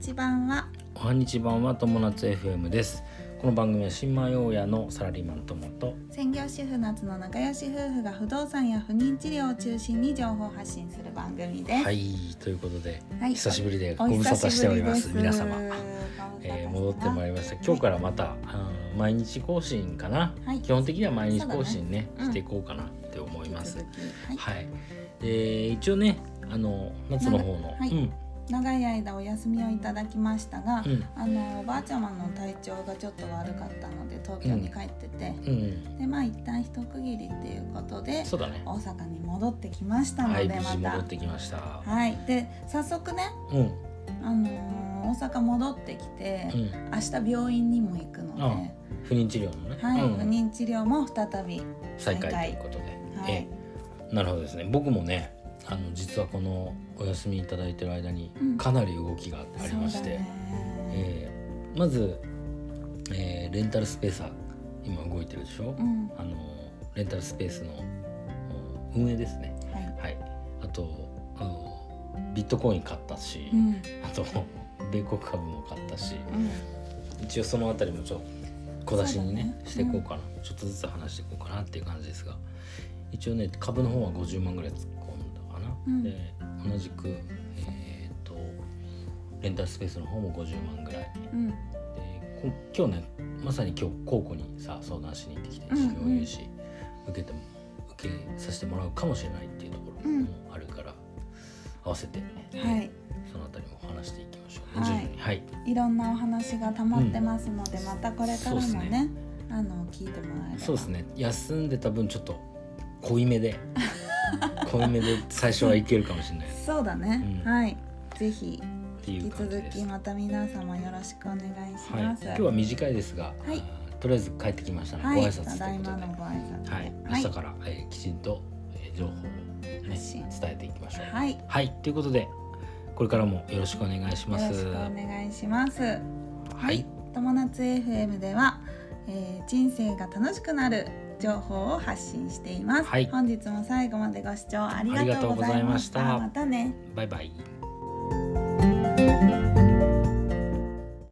ち版は。おはにち版は友達 FM です。この番組は新米大家のサラリーマン友と。専業主婦夏の仲良し夫婦が不動産や不妊治療を中心に情報発信する番組です。はいということで、はい。久しぶりでおご無沙汰しております皆様、えー戻ってまいりました。今日からまた、あー毎日更新かな、はい。基本的には毎日更新ねね。うん。していこうかなって思います、引き続き。はい。はい。で一応ねあの夏の方の、はい。うん長い間お休みをいただきましたが、うん。あのおばあちゃまの体調がちょっと悪かったので東京に帰ってて、うん。でまあ一旦一区切りっていうことでそうだね。大阪に戻ってきましたので、また。戻ってきました、はい。で早速ねうん。あのー大阪戻ってきて、うん。明日病院にも行くので、不妊治療のね、うん。不妊治療も再び再開。再開ということで、はい。ええ。なるほどですね。僕もねあの実はこのお休みいただいてる間にうん。かなり動きがありまして、そうだね。ええ。まず、えーレンタルスペーサー今動いてるでしょ、うん。あのレンタルスペースのお運営ですね。はい。はい。あとあのビットコイン買ったし、うん。あと米国株も買ったしうん。一応そのあたりもちょっと小出しにねね。していこうかな、ちょっとずつ話していこうかなっていう感じですが一応ね株の方は50万ぐらい突っ込んだかな、うん。で同じくえっ、とレンタルスペースの方も50万ぐらい。うん。でこ今日ねまさに今日高校にさ相談しに行ってきてうんうん。事業融資受けても受けさせてもらうかもしれないっていうところもあるから、合わせて、はい。そのあたりも話していきましょう、はい徐々にはい。いろんなお話が溜まってますので、またこれからもねね。あの聞いてもらえれば。そうですね。休んでた分ちょっと濃いめで濃いめで最初はいけるかもしれない。っ そうだね、うん。はい。ぜひ引き続きまた皆様よろしくお願いしはい、ます、今日は短いですが、はい。とりあえず帰ってきましたので、はい。ご挨拶といういことで、まのご挨拶で。はい、明日から、えーきちんと、えー情報を、ね、伝えていきましょう。はい、よはい、ということでこれからもよろしくお願いします。ろしくお願いします。はい、友達 FM では、えー人生が楽しくなる情報を発信しています、はい。本日も最後までご視聴ありがとうございました。ありがとうございました。またね。バイバイ。